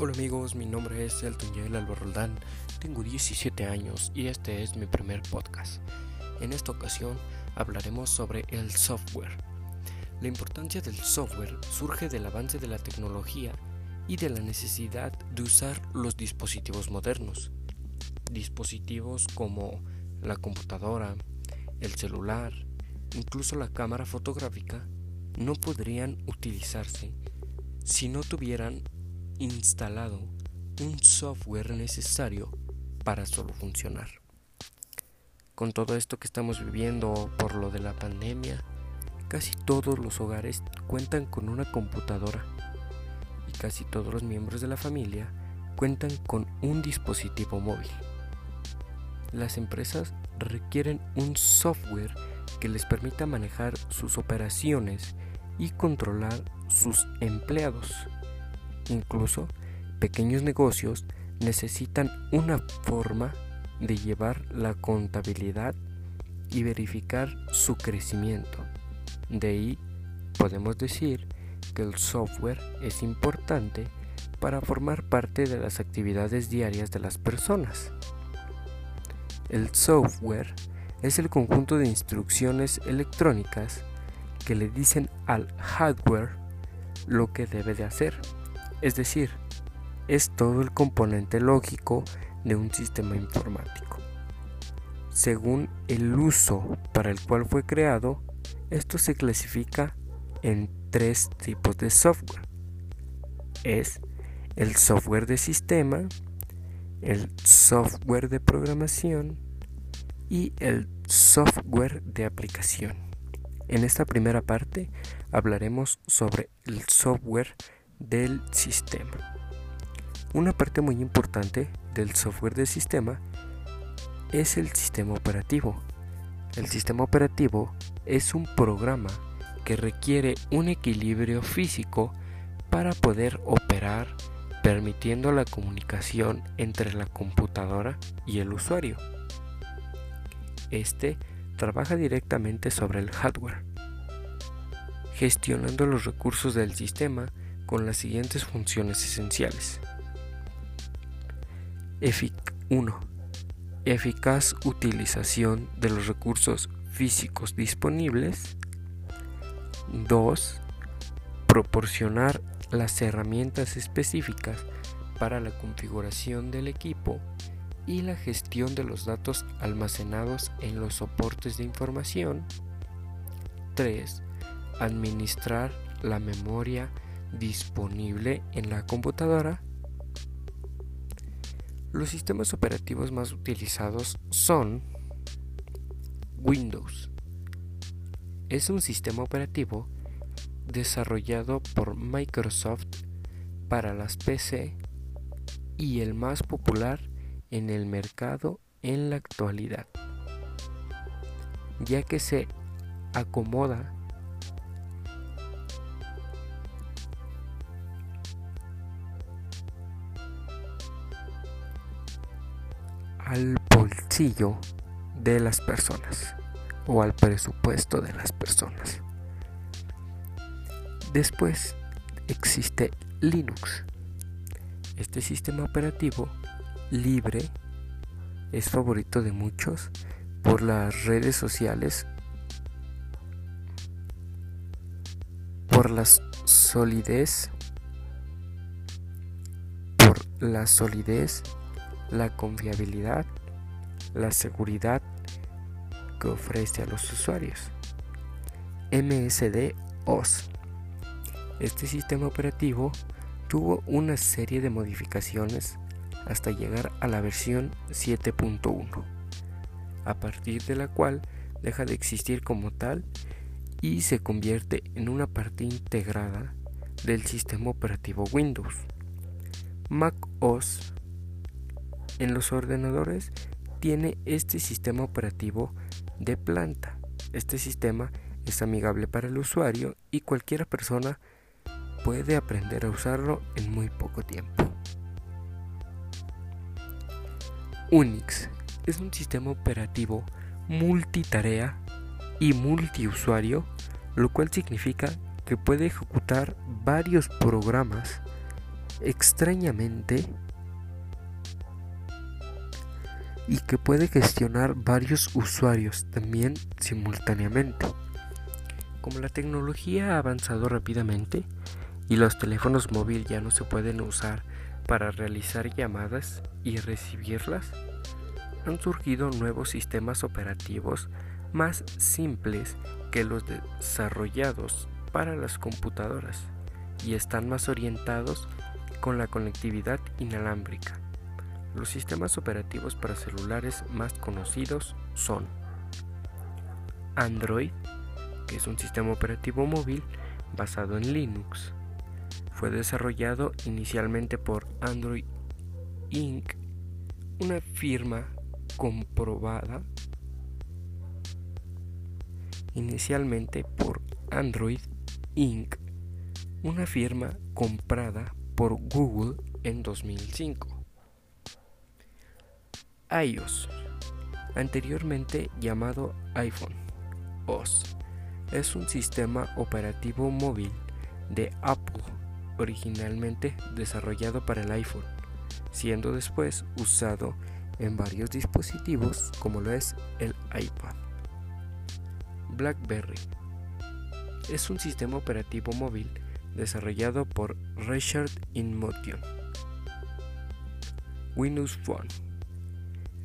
Hola amigos, mi nombre es Elton Yael Alba tengo 17 años y este es mi primer podcast. En esta ocasión hablaremos sobre el software. La importancia del software surge del avance de la tecnología y de la necesidad de usar los dispositivos modernos. Dispositivos como la computadora, el celular, incluso la cámara fotográfica, no podrían utilizarse si no tuvieran instalado un software necesario para solo funcionar. Con todo esto que estamos viviendo por lo de la pandemia, casi todos los hogares cuentan con una computadora y casi todos los miembros de la familia cuentan con un dispositivo móvil. Las empresas requieren un software que les permita manejar sus operaciones y controlar sus empleados Incluso pequeños negocios necesitan una forma de llevar la contabilidad y verificar su crecimiento. De ahí podemos decir que el software es importante para formar parte de las actividades diarias de las personas. El software es el conjunto de instrucciones electrónicas que le dicen al hardware lo que debe de hacer. Es decir, es todo el componente lógico de un sistema informático. Según el uso para el cual fue creado, esto se clasifica en tres tipos de software. Es el software de sistema, el software de programación y el software de aplicación. En esta primera parte hablaremos sobre el software del sistema. Una parte muy importante del software del sistema es el sistema operativo. El sistema operativo es un programa que requiere un equilibrio físico para poder operar permitiendo la comunicación entre la computadora y el usuario. Este trabaja directamente sobre el hardware, gestionando los recursos del sistema con las siguientes funciones esenciales. 1. Eficaz utilización de los recursos físicos disponibles. 2. Proporcionar las herramientas específicas para la configuración del equipo y la gestión de los datos almacenados en los soportes de información. 3. Administrar la memoria disponible en la computadora. Los sistemas operativos más utilizados son Windows. Es un sistema operativo desarrollado por Microsoft para las PC y el más popular en el mercado en la actualidad, ya que se acomoda al bolsillo de las personas o al presupuesto de las personas. Después existe Linux. Este sistema operativo libre es favorito de muchos por las redes sociales, por la solidez, por la solidez la confiabilidad, la seguridad que ofrece a los usuarios. MSD OS. Este sistema operativo tuvo una serie de modificaciones hasta llegar a la versión 7.1, a partir de la cual deja de existir como tal y se convierte en una parte integrada del sistema operativo Windows. Mac OS en los ordenadores tiene este sistema operativo de planta. Este sistema es amigable para el usuario y cualquier persona puede aprender a usarlo en muy poco tiempo. Unix es un sistema operativo multitarea y multiusuario, lo cual significa que puede ejecutar varios programas extrañamente y que puede gestionar varios usuarios también simultáneamente. Como la tecnología ha avanzado rápidamente y los teléfonos móviles ya no se pueden usar para realizar llamadas y recibirlas, han surgido nuevos sistemas operativos más simples que los desarrollados para las computadoras y están más orientados con la conectividad inalámbrica. Los sistemas operativos para celulares más conocidos son Android, que es un sistema operativo móvil basado en Linux. Fue desarrollado inicialmente por Android Inc., una firma comprobada inicialmente por Android Inc., una firma comprada por Google en 2005 iOS, anteriormente llamado iPhone OS, es un sistema operativo móvil de Apple, originalmente desarrollado para el iPhone, siendo después usado en varios dispositivos como lo es el iPad. BlackBerry es un sistema operativo móvil desarrollado por Richard InMotion. Windows Phone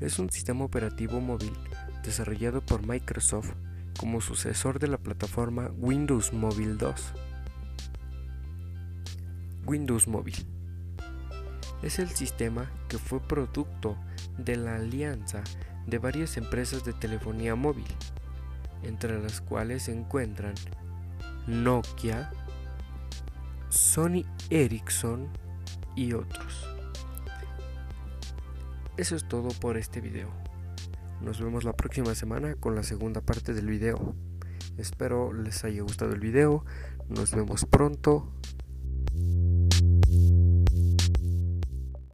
es un sistema operativo móvil desarrollado por Microsoft como sucesor de la plataforma Windows Mobile 2. Windows Mobile es el sistema que fue producto de la alianza de varias empresas de telefonía móvil, entre las cuales se encuentran Nokia, Sony Ericsson y otros. Eso es todo por este video. Nos vemos la próxima semana con la segunda parte del video. Espero les haya gustado el video. Nos vemos pronto.